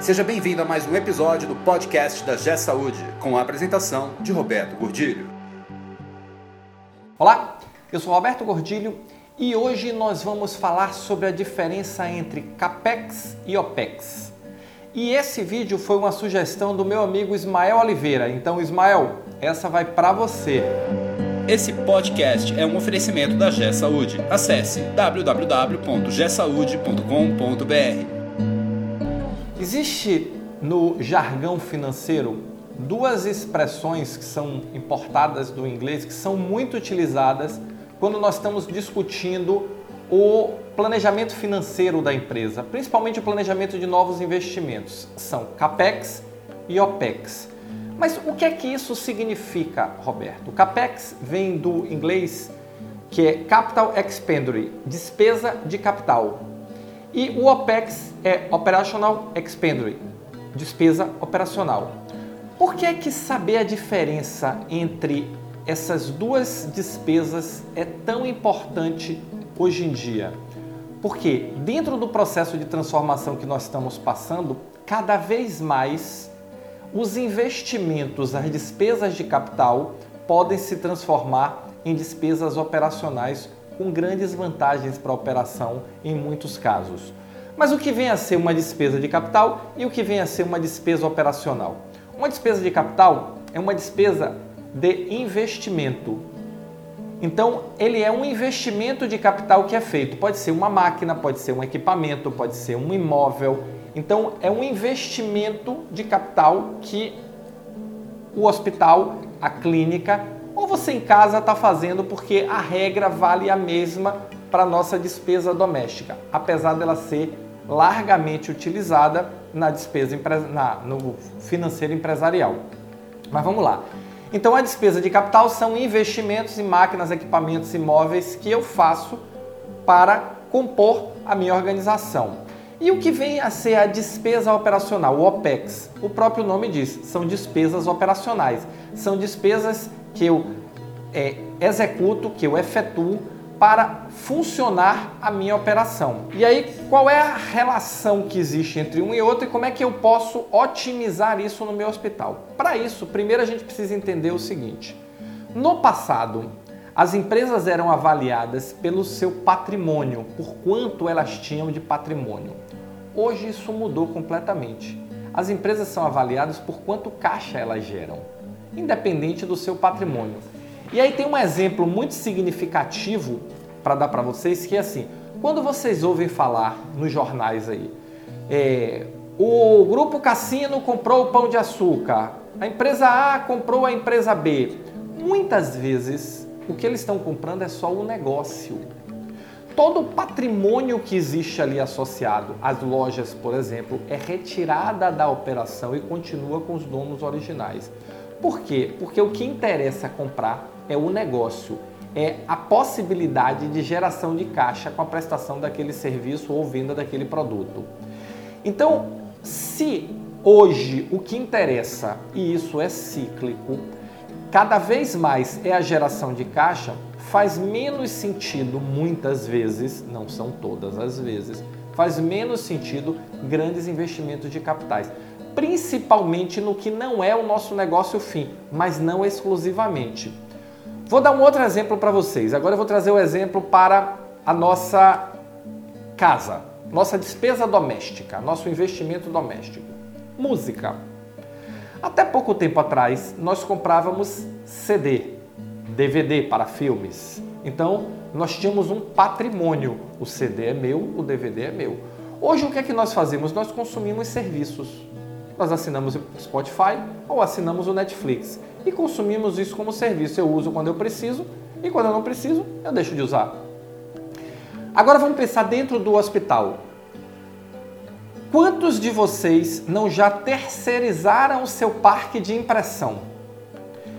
Seja bem-vindo a mais um episódio do podcast da G Saúde, com a apresentação de Roberto Gordilho. Olá, eu sou Roberto Gordilho e hoje nós vamos falar sobre a diferença entre CAPEX e OPEX. E esse vídeo foi uma sugestão do meu amigo Ismael Oliveira. Então, Ismael, essa vai para você. Esse podcast é um oferecimento da G Saúde. Acesse www.gsaude.com.br. Existe no jargão financeiro duas expressões que são importadas do inglês que são muito utilizadas quando nós estamos discutindo o planejamento financeiro da empresa, principalmente o planejamento de novos investimentos. São CAPEX e OPEX. Mas o que é que isso significa, Roberto? O CAPEX vem do inglês que é Capital Expenditure, despesa de capital. E o OPEX é Operational Expenditure, despesa operacional. Por que é que saber a diferença entre essas duas despesas é tão importante hoje em dia? Porque dentro do processo de transformação que nós estamos passando, cada vez mais os investimentos, as despesas de capital podem se transformar em despesas operacionais com grandes vantagens para a operação em muitos casos. Mas o que vem a ser uma despesa de capital e o que vem a ser uma despesa operacional? Uma despesa de capital é uma despesa de investimento. Então, ele é um investimento de capital que é feito. Pode ser uma máquina, pode ser um equipamento, pode ser um imóvel. Então, é um investimento de capital que o hospital, a clínica ou você em casa está fazendo porque a regra vale a mesma para nossa despesa doméstica, apesar dela ser largamente utilizada na despesa na, no financeiro empresarial. Mas vamos lá. Então a despesa de capital são investimentos em máquinas, equipamentos, imóveis que eu faço para compor a minha organização. E o que vem a ser a despesa operacional, o OPEX? O próprio nome diz, são despesas operacionais. São despesas que eu é, executo, que eu efetuo para funcionar a minha operação. E aí, qual é a relação que existe entre um e outro e como é que eu posso otimizar isso no meu hospital? Para isso, primeiro a gente precisa entender o seguinte: no passado, as empresas eram avaliadas pelo seu patrimônio, por quanto elas tinham de patrimônio. Hoje isso mudou completamente. As empresas são avaliadas por quanto caixa elas geram independente do seu patrimônio. E aí tem um exemplo muito significativo para dar para vocês que é assim: quando vocês ouvem falar nos jornais aí, é, o grupo Cassino comprou o pão de açúcar, a empresa A comprou a empresa B. Muitas vezes o que eles estão comprando é só o negócio. Todo o patrimônio que existe ali associado às lojas, por exemplo, é retirada da operação e continua com os donos originais. Por quê? Porque o que interessa comprar é o negócio, é a possibilidade de geração de caixa com a prestação daquele serviço ou venda daquele produto. Então, se hoje o que interessa, e isso é cíclico, cada vez mais é a geração de caixa, faz menos sentido muitas vezes, não são todas as vezes, faz menos sentido grandes investimentos de capitais principalmente no que não é o nosso negócio fim, mas não exclusivamente. Vou dar um outro exemplo para vocês. Agora eu vou trazer o um exemplo para a nossa casa, nossa despesa doméstica, nosso investimento doméstico. Música. Até pouco tempo atrás, nós comprávamos CD, DVD para filmes. Então, nós tínhamos um patrimônio. O CD é meu, o DVD é meu. Hoje, o que é que nós fazemos? Nós consumimos serviços nós assinamos o Spotify ou assinamos o Netflix e consumimos isso como serviço. Eu uso quando eu preciso e quando eu não preciso, eu deixo de usar. Agora vamos pensar dentro do hospital. Quantos de vocês não já terceirizaram o seu parque de impressão?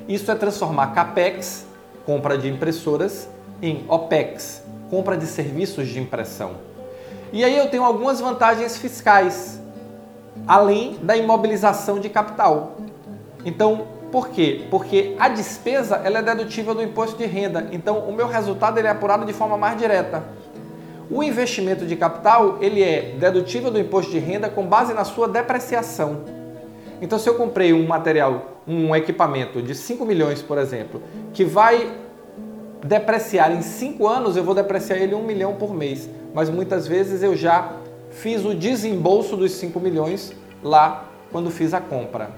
Isso é transformar CAPEX, compra de impressoras, em OPEX, compra de serviços de impressão. E aí eu tenho algumas vantagens fiscais além da imobilização de capital. Então, por quê? Porque a despesa ela é dedutível do imposto de renda. Então, o meu resultado ele é apurado de forma mais direta. O investimento de capital, ele é dedutível do imposto de renda com base na sua depreciação. Então, se eu comprei um material, um equipamento de 5 milhões, por exemplo, que vai depreciar em 5 anos, eu vou depreciar ele 1 milhão por mês. Mas muitas vezes eu já fiz o desembolso dos 5 milhões lá quando fiz a compra.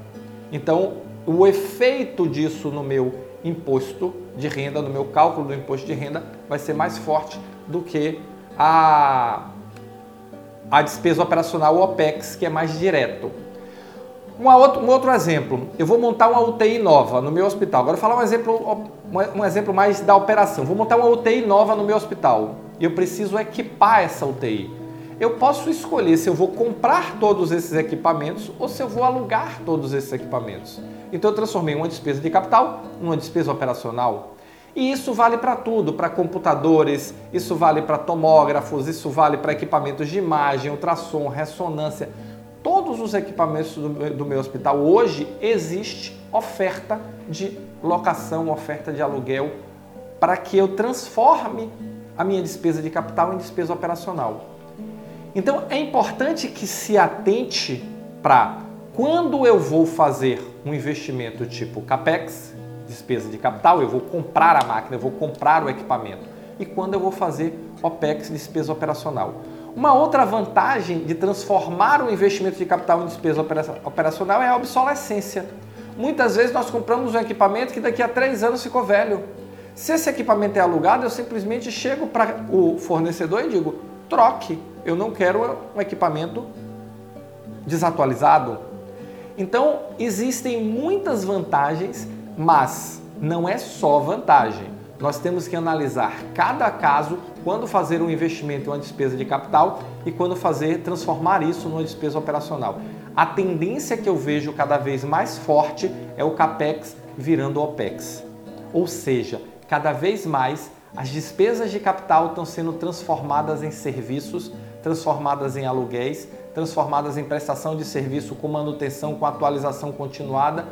Então, o efeito disso no meu imposto de renda, no meu cálculo do imposto de renda, vai ser mais forte do que a, a despesa operacional OPEX, que é mais direto. Um outro, um outro exemplo, eu vou montar uma UTI nova no meu hospital. Agora, falar um exemplo, um exemplo mais da operação. Vou montar uma UTI nova no meu hospital eu preciso equipar essa UTI. Eu posso escolher se eu vou comprar todos esses equipamentos ou se eu vou alugar todos esses equipamentos. Então, eu transformei uma despesa de capital numa despesa operacional. E isso vale para tudo, para computadores, isso vale para tomógrafos, isso vale para equipamentos de imagem, ultrassom, ressonância. Todos os equipamentos do, do meu hospital hoje existe oferta de locação, oferta de aluguel, para que eu transforme a minha despesa de capital em despesa operacional. Então é importante que se atente para quando eu vou fazer um investimento tipo CAPEX, despesa de capital, eu vou comprar a máquina, eu vou comprar o equipamento. E quando eu vou fazer OPEX, despesa operacional. Uma outra vantagem de transformar o investimento de capital em despesa operacional é a obsolescência. Muitas vezes nós compramos um equipamento que daqui a três anos ficou velho. Se esse equipamento é alugado, eu simplesmente chego para o fornecedor e digo: troque, eu não quero um equipamento desatualizado. Então, existem muitas vantagens mas não é só vantagem. Nós temos que analisar cada caso quando fazer um investimento em uma despesa de capital e quando fazer transformar isso numa despesa operacional. A tendência que eu vejo cada vez mais forte é o capex virando opex. Ou seja, cada vez mais as despesas de capital estão sendo transformadas em serviços, transformadas em aluguéis, transformadas em prestação de serviço com manutenção, com atualização continuada.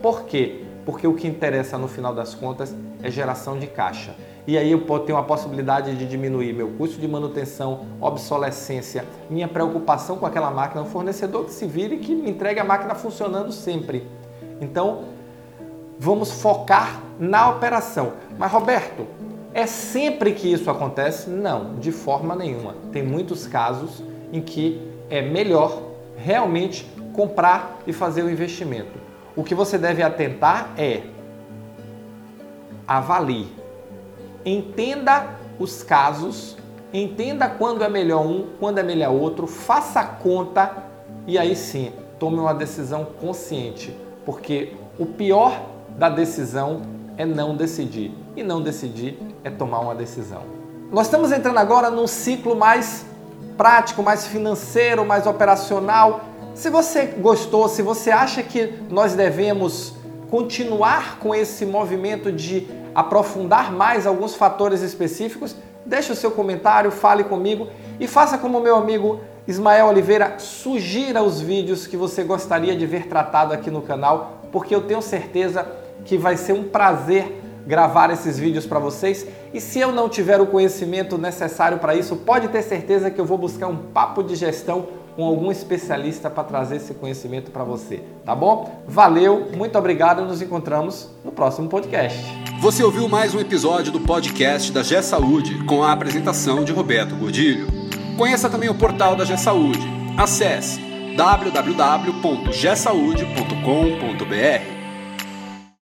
Por quê? porque o que interessa no final das contas é geração de caixa. E aí eu tenho a possibilidade de diminuir meu custo de manutenção, obsolescência, minha preocupação com aquela máquina, o fornecedor que se vire que me entregue a máquina funcionando sempre. Então, vamos focar na operação. Mas Roberto, é sempre que isso acontece? Não, de forma nenhuma. Tem muitos casos em que é melhor realmente comprar e fazer o investimento o que você deve atentar é avalie, entenda os casos, entenda quando é melhor um, quando é melhor outro, faça a conta e aí sim tome uma decisão consciente, porque o pior da decisão é não decidir e não decidir é tomar uma decisão. Nós estamos entrando agora num ciclo mais prático, mais financeiro, mais operacional se você gostou, se você acha que nós devemos continuar com esse movimento de aprofundar mais alguns fatores específicos, deixe o seu comentário, fale comigo e faça como meu amigo Ismael Oliveira, sugira os vídeos que você gostaria de ver tratado aqui no canal, porque eu tenho certeza que vai ser um prazer gravar esses vídeos para vocês. E se eu não tiver o conhecimento necessário para isso, pode ter certeza que eu vou buscar um papo de gestão com algum especialista para trazer esse conhecimento para você, tá bom? Valeu, muito obrigado e nos encontramos no próximo podcast. Você ouviu mais um episódio do podcast da G Saúde com a apresentação de Roberto Godilho. Conheça também o portal da G Saúde. Acesse www.gsaude.com.br